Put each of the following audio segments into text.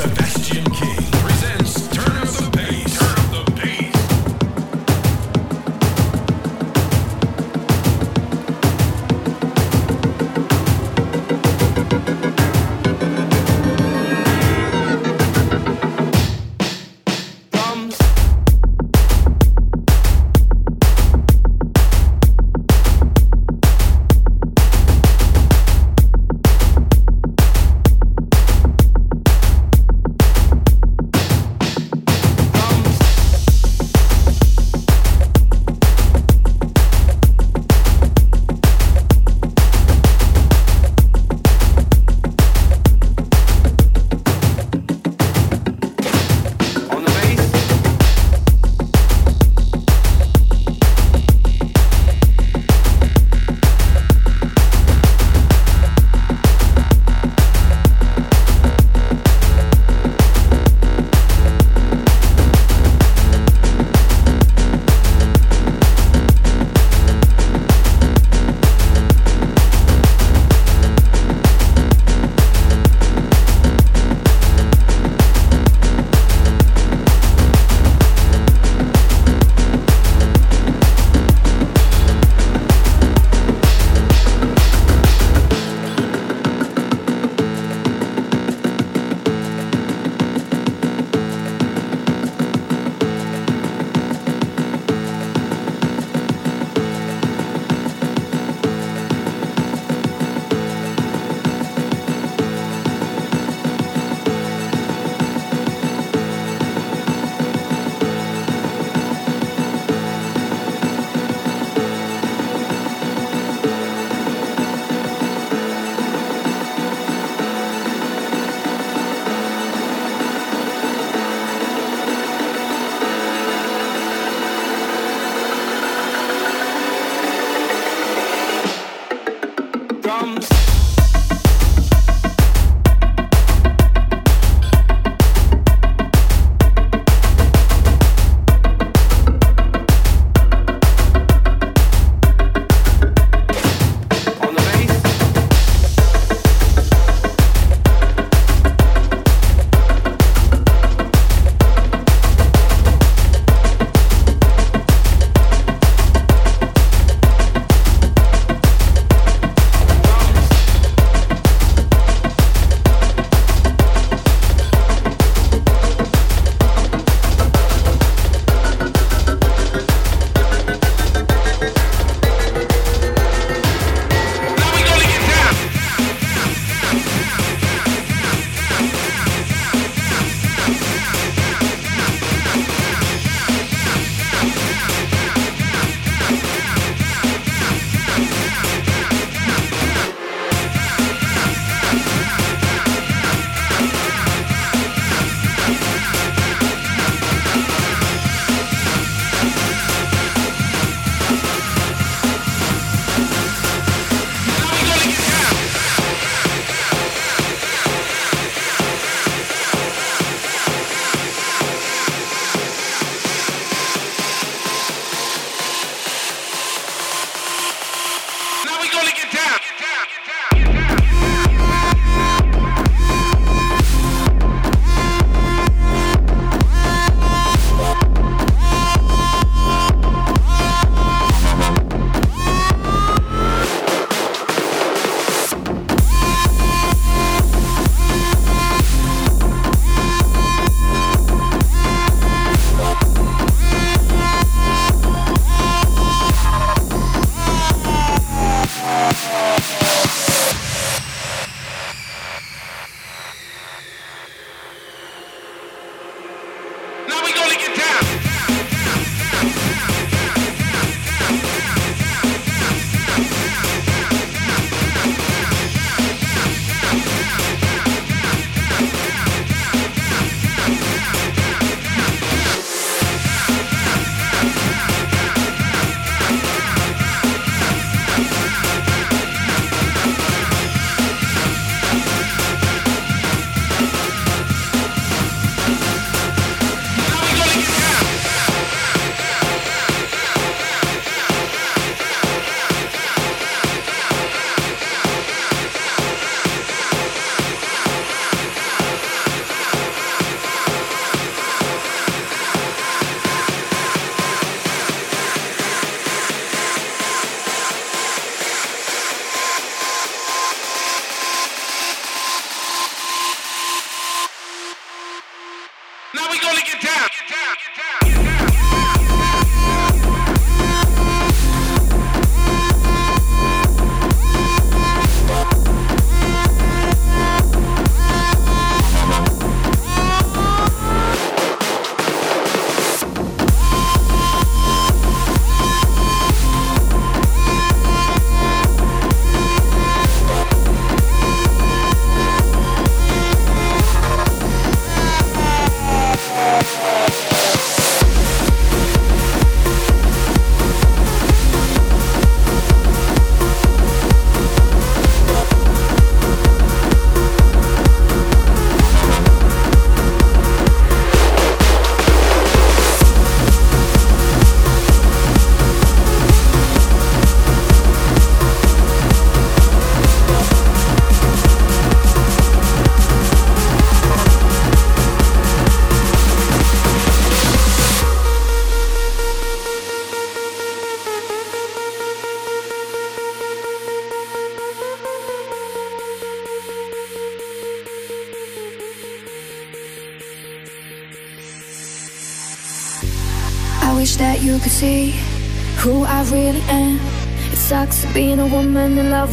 Sebastian King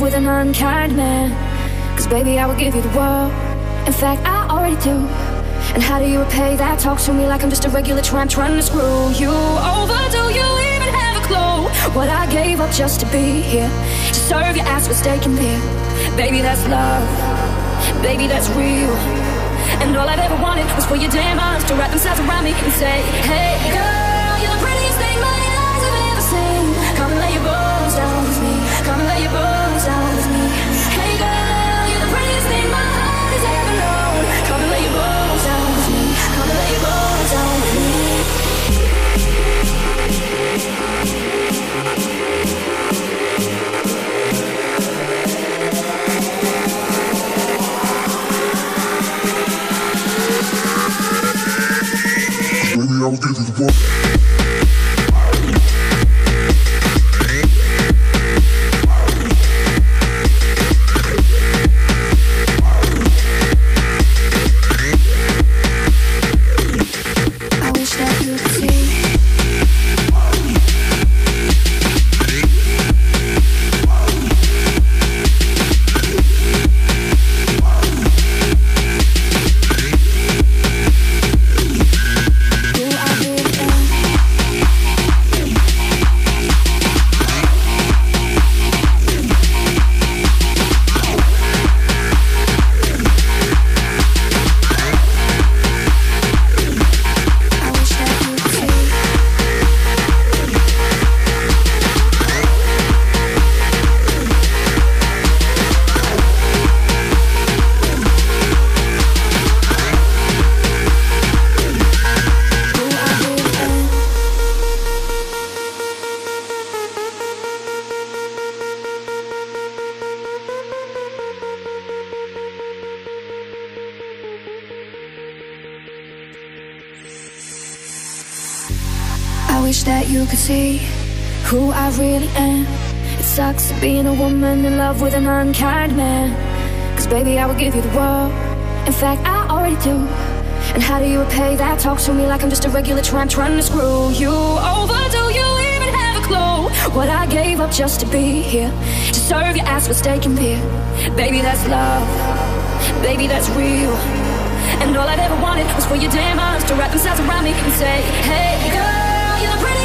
with an unkind man. Cause baby, I would give you the world. In fact, I already do. And how do you repay that? Talk to me like I'm just a regular tramp trying to screw you over. Do you even have a clue what I gave up just to be here? To serve your ass with steak and beer. Baby, that's love. Baby, that's real. And all I've ever wanted was for your damn arms to wrap themselves around me and say, Hey, girl, I will give you I'm regular tramp trying to screw you over. Do you even have a clue what I gave up just to be here? To serve your ass with steak and beer. Baby, that's love. Baby, that's real. And all I've ever wanted was for your damn arms to wrap themselves around me and say, Hey, girl, you're the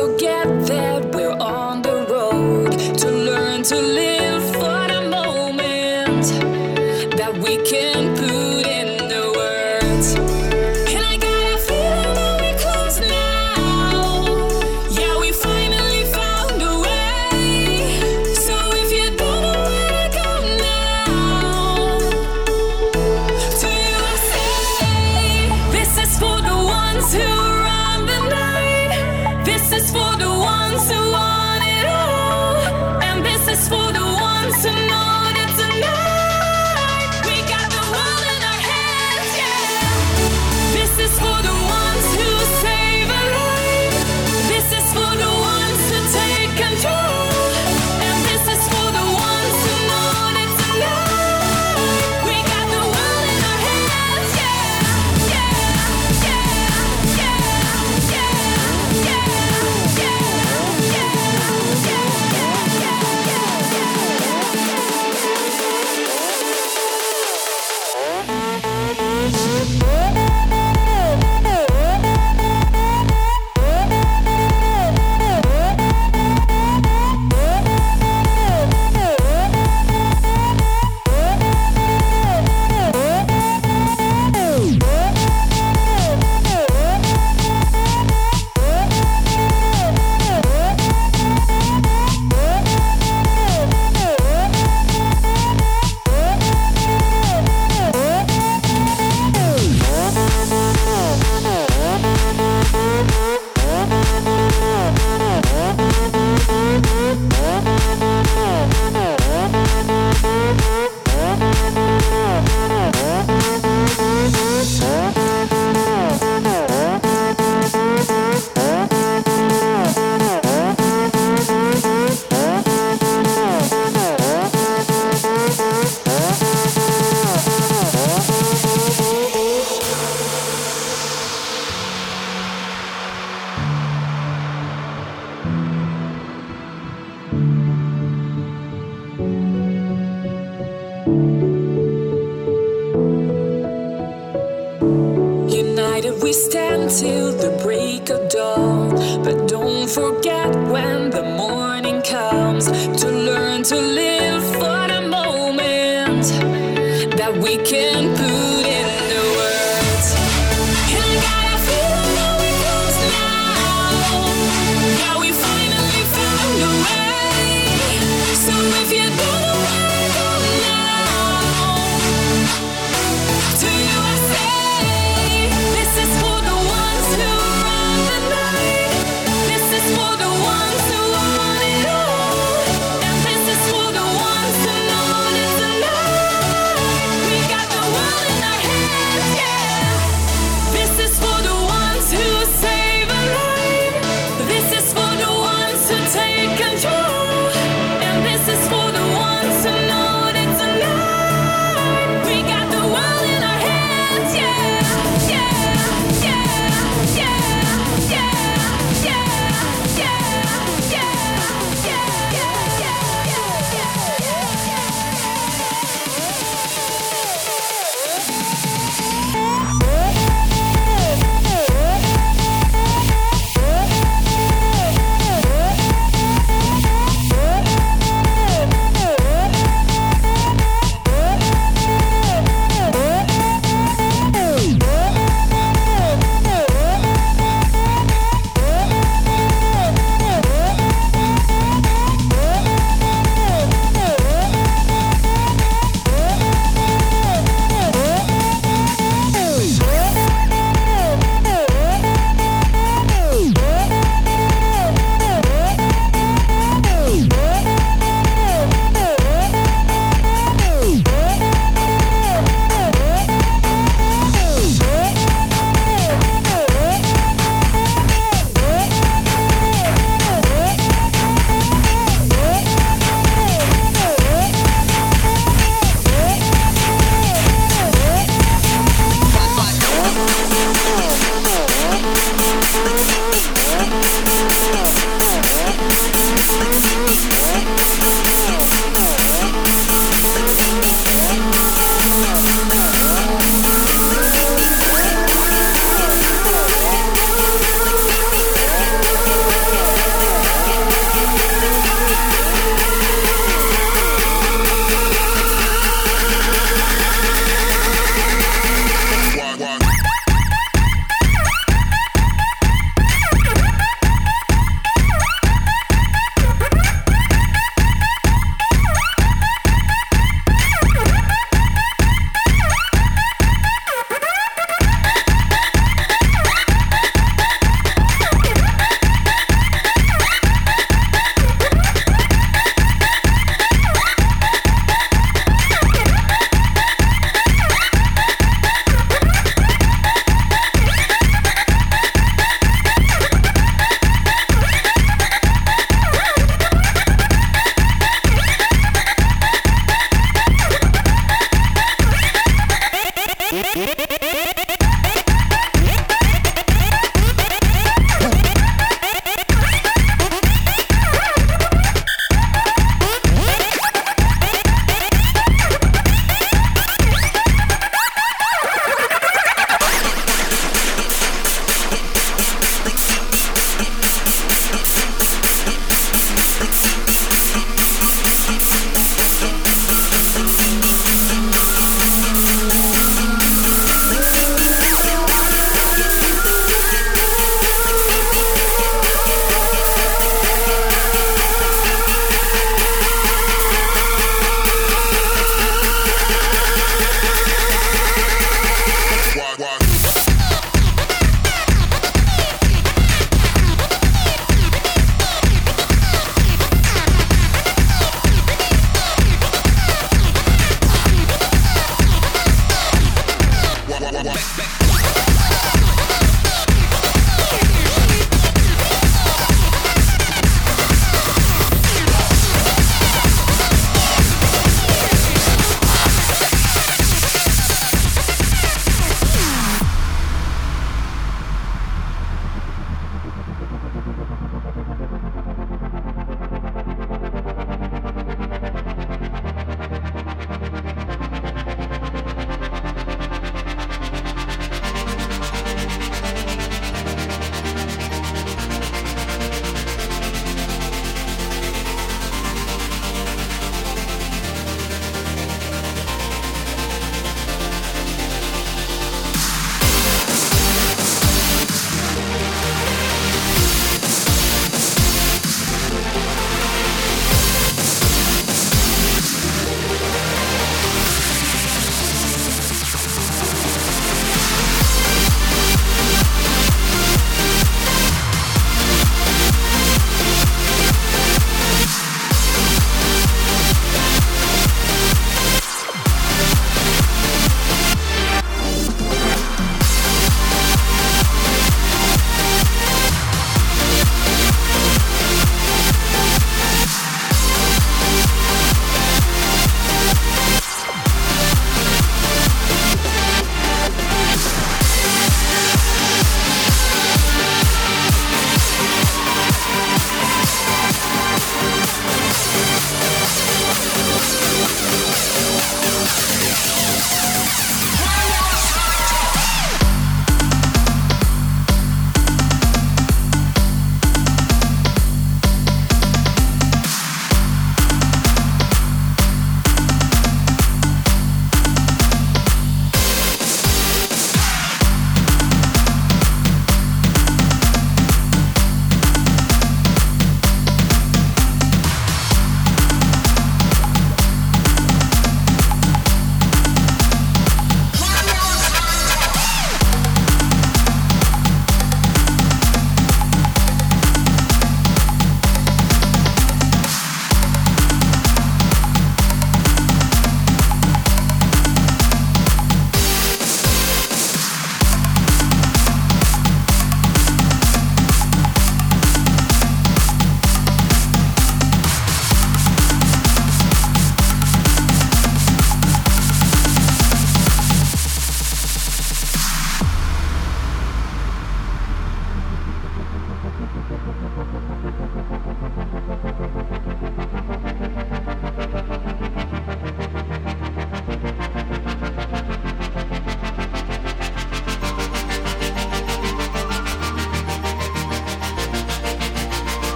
forget that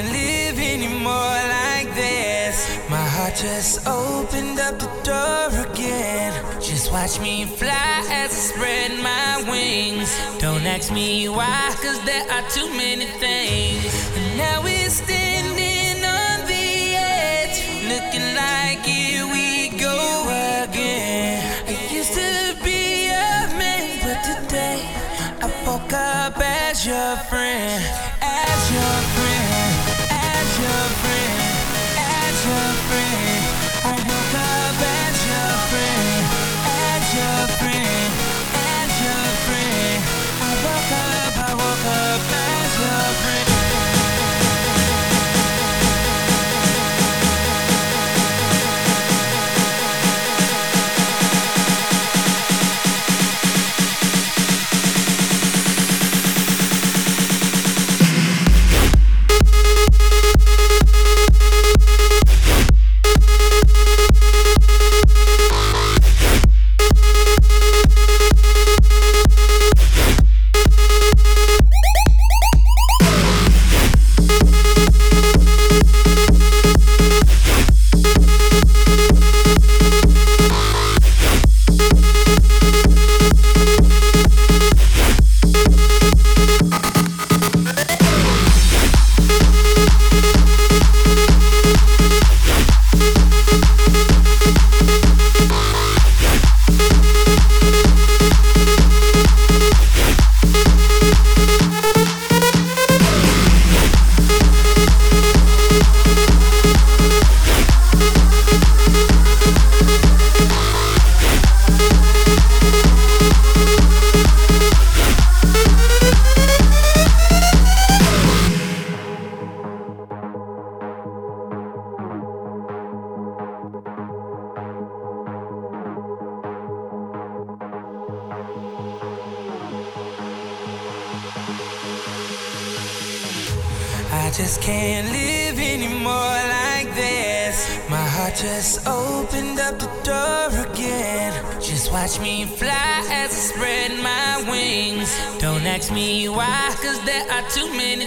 can't live anymore like this. My heart just opened up the door again. Just watch me fly as I spread my wings. Don't ask me why, cause there are too many things. And now we're standing on the edge, looking like here we go again. I used to be a man, but today I woke up as your friend. Watch me fly as I spread my wings. Don't ask me why, cause there are too many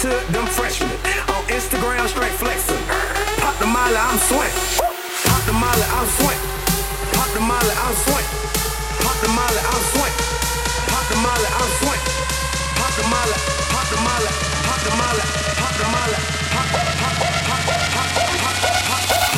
to them freshmen. On Instagram, straight flexing. Pop the molly, I'm sweat. Pop the molly, I'm sweat. Pop the molly, I'm sweat. Pop the molly, I'm sweat. Pop the molly, I'm sweat. Pop the molly, pop the molly, pop the molly, pop the molly, pop, pop, pop, pop, pop, pop, pop, pop.